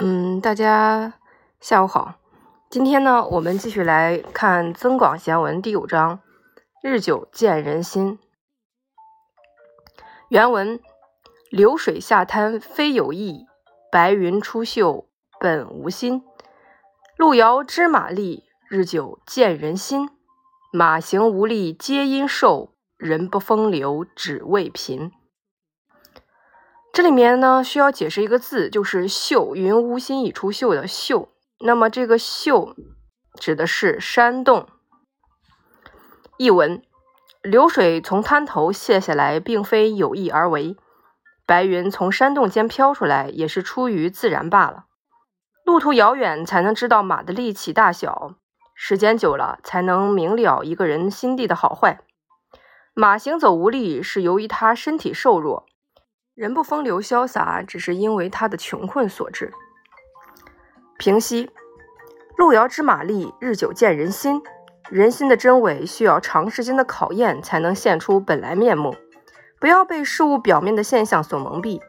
嗯大家下午好。今天呢，我们继续来看《增广贤文》第五章“日久见人心”。原文：流水下滩非有意，白云出岫本无心。路遥知马力，日久见人心。马行无力皆因瘦，人不风流只为贫。这里面呢，需要解释一个字，就是“秀”，云无心以出岫的“秀”。那么这个“秀”指的是山洞。译文：流水从滩头泻下来，并非有意而为；白云从山洞间飘出来，也是出于自然罢了。路途遥远，才能知道马的力气大小；时间久了，才能明了一个人心地的好坏。马行走无力，是由于他身体瘦弱。人不风流潇洒，只是因为他的穷困所致。平息：路遥知马力，日久见人心。人心的真伪需要长时间的考验才能现出本来面目。不要被事物表面的现象所蒙蔽。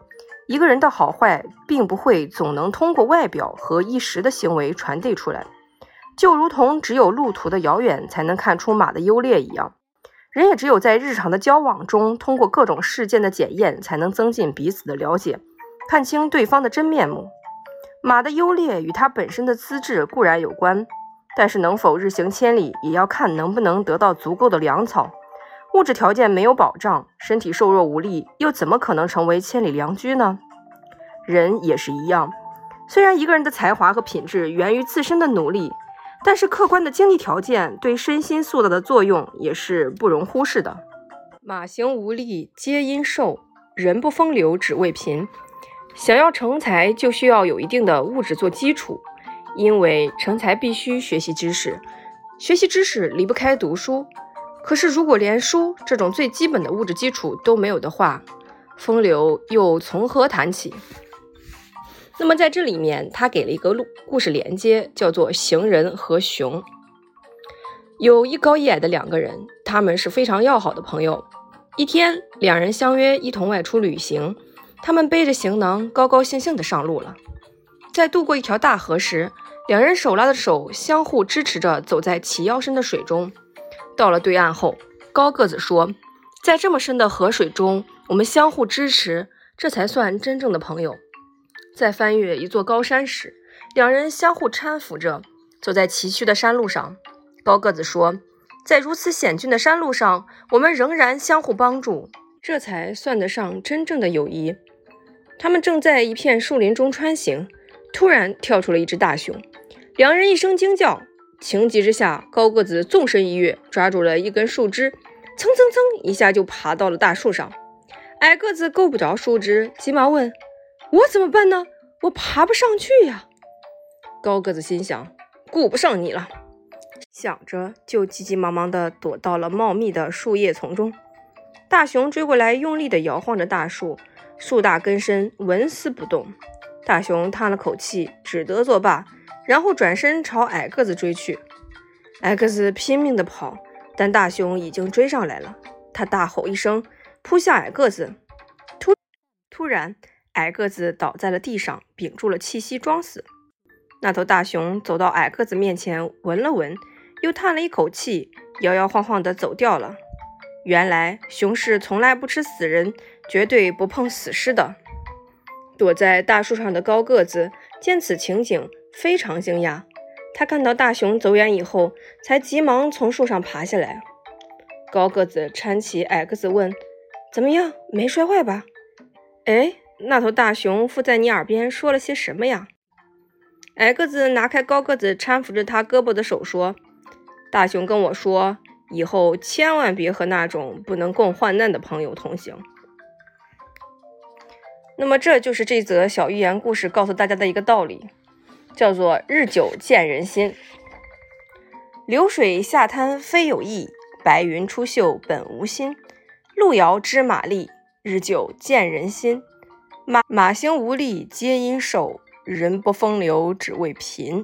一个人的好坏，并不会总能通过外表和一时的行为传递出来，就如同只有路途的遥远才能看出马的优劣一样。人也只有在日常的交往中，通过各种事件的检验，才能增进彼此的了解，看清对方的真面目。马的优劣与它本身的资质固然有关，但是能否日行千里，也要看能不能得到足够的粮草。物质条件没有保障，身体瘦弱无力，又怎么可能成为千里良驹呢？人也是一样，虽然一个人的才华和品质源于自身的努力。但是客观的经济条件对身心塑造的作用也是不容忽视的。马行无力皆因瘦，人不风流只为贫。想要成才，就需要有一定的物质做基础，因为成才必须学习知识，学习知识离不开读书。可是如果连书这种最基本的物质基础都没有的话，风流又从何谈起？那么在这里面，他给了一个故故事连接，叫做行人和熊。有一高一矮的两个人，他们是非常要好的朋友。一天，两人相约一同外出旅行。他们背着行囊，高高兴兴地上路了。在渡过一条大河时，两人手拉着手，相互支持着走在齐腰深的水中。到了对岸后，高个子说：“在这么深的河水中，我们相互支持，这才算真正的朋友。”在翻越一座高山时，两人相互搀扶着走在崎岖的山路上。高个子说：“在如此险峻的山路上，我们仍然相互帮助，这才算得上真正的友谊。”他们正在一片树林中穿行，突然跳出了一只大熊。两人一声惊叫，情急之下，高个子纵身一跃，抓住了一根树枝，蹭蹭蹭一下就爬到了大树上。矮个子够不着树枝，急忙问。我怎么办呢？我爬不上去呀！高个子心想，顾不上你了，想着就急急忙忙地躲到了茂密的树叶丛中。大熊追过来，用力地摇晃着大树，树大根深，纹丝不动。大熊叹了口气，只得作罢，然后转身朝矮个子追去。矮个子拼命地跑，但大熊已经追上来了。他大吼一声，扑向矮个子。突突然。矮个子倒在了地上，屏住了气息，装死。那头大熊走到矮个子面前，闻了闻，又叹了一口气，摇摇晃晃地走掉了。原来，熊是从来不吃死人，绝对不碰死尸的。躲在大树上的高个子见此情景，非常惊讶。他看到大熊走远以后，才急忙从树上爬下来。高个子搀起矮个子，问：“怎么样？没摔坏吧？”哎。那头大熊附在你耳边说了些什么呀？矮个子拿开高个子搀扶着他胳膊的手说：“大熊跟我说，以后千万别和那种不能共患难的朋友同行。”那么，这就是这则小寓言故事告诉大家的一个道理，叫做“日久见人心”。流水下滩非有意，白云出岫本无心。路遥知马力，日久见人心。马马行无力皆因瘦，人不风流只为贫。